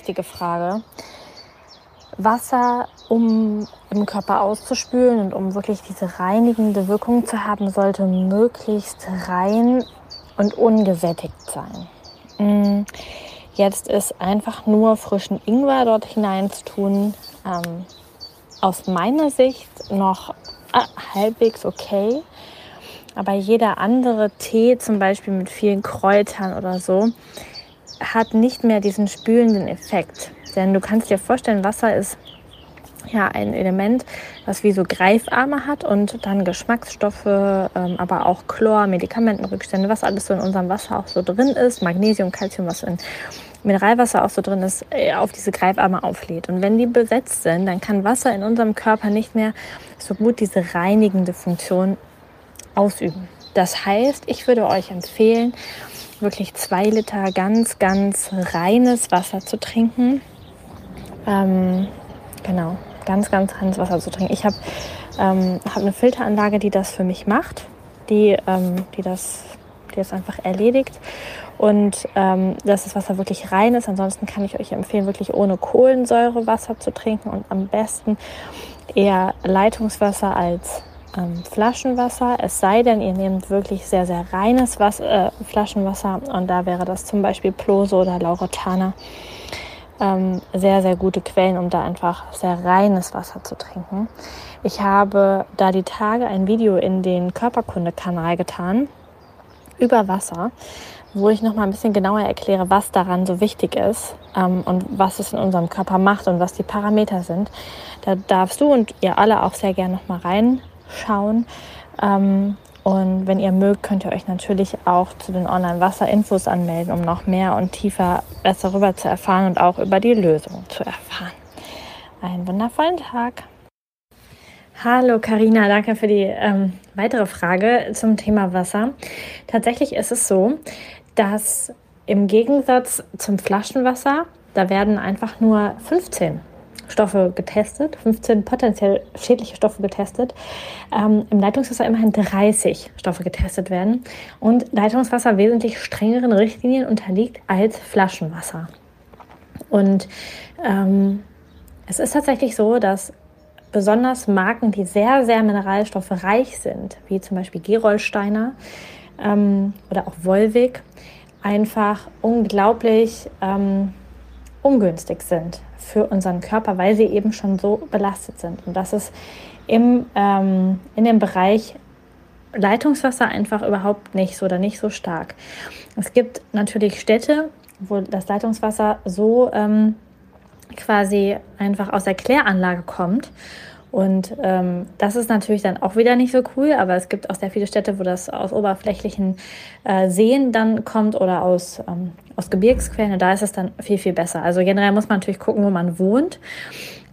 Wichtige Frage. Wasser, um im Körper auszuspülen und um wirklich diese reinigende Wirkung zu haben, sollte möglichst rein und ungesättigt sein. Mm, jetzt ist einfach nur frischen Ingwer dort hinein zu tun, ähm, aus meiner Sicht noch äh, halbwegs okay. Aber jeder andere Tee, zum Beispiel mit vielen Kräutern oder so, hat nicht mehr diesen spülenden Effekt. Denn du kannst dir vorstellen, Wasser ist ja ein Element, was wie so Greifarme hat und dann Geschmacksstoffe, ähm, aber auch Chlor, Medikamentenrückstände, was alles so in unserem Wasser auch so drin ist, Magnesium, Calcium, was in Mineralwasser auch so drin ist, äh, auf diese Greifarme auflädt. Und wenn die besetzt sind, dann kann Wasser in unserem Körper nicht mehr so gut diese reinigende Funktion ausüben. Das heißt, ich würde euch empfehlen, wirklich zwei Liter ganz, ganz reines Wasser zu trinken. Ähm, genau, ganz, ganz reines Wasser zu trinken. Ich habe ähm, hab eine Filteranlage, die das für mich macht, die, ähm, die, das, die das einfach erledigt. Und ähm, dass das Wasser wirklich rein ist. Ansonsten kann ich euch empfehlen, wirklich ohne Kohlensäure Wasser zu trinken und am besten eher Leitungswasser als ähm, Flaschenwasser. Es sei denn, ihr nehmt wirklich sehr, sehr reines Wasser, äh, Flaschenwasser und da wäre das zum Beispiel Plose oder Lauretana. Ähm, sehr, sehr gute Quellen, um da einfach sehr reines Wasser zu trinken. Ich habe da die Tage ein Video in den Körperkunde-Kanal getan über Wasser, wo ich noch mal ein bisschen genauer erkläre, was daran so wichtig ist ähm, und was es in unserem Körper macht und was die Parameter sind. Da darfst du und ihr alle auch sehr gerne noch mal rein schauen. Ähm, und wenn ihr mögt, könnt ihr euch natürlich auch zu den Online-Wasser-Infos anmelden, um noch mehr und tiefer besser darüber zu erfahren und auch über die Lösung zu erfahren. Einen wundervollen Tag. Hallo Karina, danke für die ähm, weitere Frage zum Thema Wasser. Tatsächlich ist es so, dass im Gegensatz zum Flaschenwasser, da werden einfach nur 15 Stoffe getestet, 15 potenziell schädliche Stoffe getestet. Ähm, Im Leitungswasser immerhin 30 Stoffe getestet werden und Leitungswasser wesentlich strengeren Richtlinien unterliegt als Flaschenwasser. Und ähm, es ist tatsächlich so, dass besonders Marken, die sehr, sehr mineralstoffreich sind, wie zum Beispiel Gerolsteiner ähm, oder auch Volvic, einfach unglaublich ähm, ungünstig sind für unseren Körper, weil sie eben schon so belastet sind. Und das ist im, ähm, in dem Bereich Leitungswasser einfach überhaupt nicht so oder nicht so stark. Es gibt natürlich Städte, wo das Leitungswasser so ähm, quasi einfach aus der Kläranlage kommt und ähm, das ist natürlich dann auch wieder nicht so cool, aber es gibt auch sehr viele Städte, wo das aus oberflächlichen äh, Seen dann kommt oder aus, ähm, aus Gebirgsquellen. Und da ist es dann viel, viel besser. Also generell muss man natürlich gucken, wo man wohnt.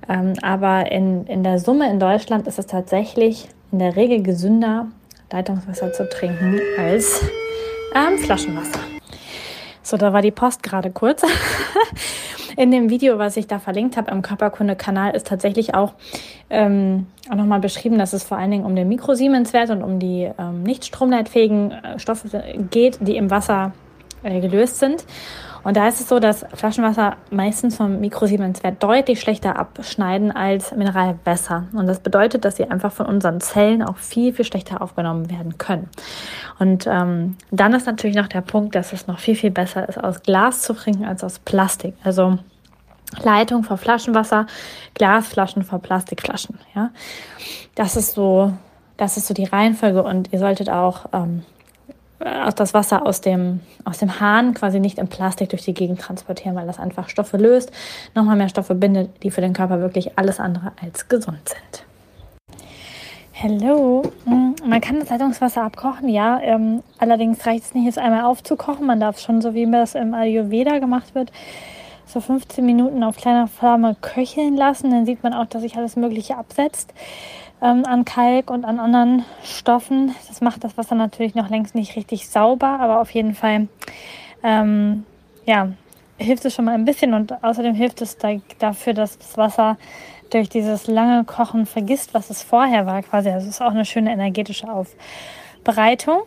Ähm, aber in, in der Summe in Deutschland ist es tatsächlich in der Regel gesünder, Leitungswasser zu trinken als ähm, Flaschenwasser. So, da war die Post gerade kurz. In dem Video, was ich da verlinkt habe im Körperkunde-Kanal, ist tatsächlich auch, ähm, auch nochmal beschrieben, dass es vor allen Dingen um den Mikrosiemenswert und um die ähm, nicht stromleitfähigen äh, Stoffe geht, die im Wasser äh, gelöst sind. Und da ist es so, dass Flaschenwasser meistens vom Mikrosiemenswert deutlich schlechter abschneiden als Mineralwässer. Und das bedeutet, dass sie einfach von unseren Zellen auch viel, viel schlechter aufgenommen werden können. Und ähm, dann ist natürlich noch der Punkt, dass es noch viel, viel besser ist, aus Glas zu trinken als aus Plastik. Also Leitung vor Flaschenwasser, Glasflaschen vor Plastikflaschen. Ja, das ist so, das ist so die Reihenfolge und ihr solltet auch ähm, äh, das Wasser aus dem, aus dem Hahn quasi nicht in Plastik durch die Gegend transportieren, weil das einfach Stoffe löst, nochmal mehr Stoffe bindet, die für den Körper wirklich alles andere als gesund sind. Hallo. Mm, man kann das Leitungswasser abkochen, ja. Ähm, allerdings reicht es nicht, es einmal aufzukochen. Man darf schon, so wie das im Ayurveda gemacht wird, so 15 Minuten auf kleiner Flamme köcheln lassen. Dann sieht man auch, dass sich alles Mögliche absetzt ähm, an Kalk und an anderen Stoffen. Das macht das Wasser natürlich noch längst nicht richtig sauber, aber auf jeden Fall ähm, ja, hilft es schon mal ein bisschen und außerdem hilft es da, dafür, dass das Wasser durch dieses lange Kochen vergisst, was es vorher war quasi. Also es ist auch eine schöne energetische Aufbereitung.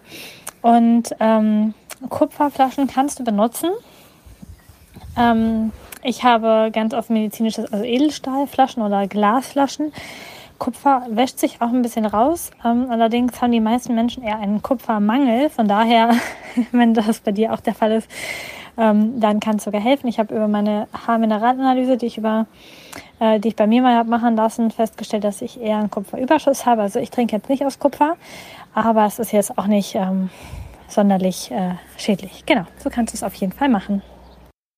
Und ähm, Kupferflaschen kannst du benutzen. Ähm, ich habe ganz oft medizinisches, also Edelstahlflaschen oder Glasflaschen. Kupfer wäscht sich auch ein bisschen raus. Ähm, allerdings haben die meisten Menschen eher einen Kupfermangel. Von daher, wenn das bei dir auch der Fall ist, ähm, dann kann es sogar helfen. Ich habe über meine Haarmineralanalyse, die ich über äh, die ich bei mir mal habe machen lassen, festgestellt, dass ich eher einen Kupferüberschuss habe. Also ich trinke jetzt nicht aus Kupfer, aber es ist jetzt auch nicht ähm, sonderlich äh, schädlich. Genau, so kannst du es auf jeden Fall machen.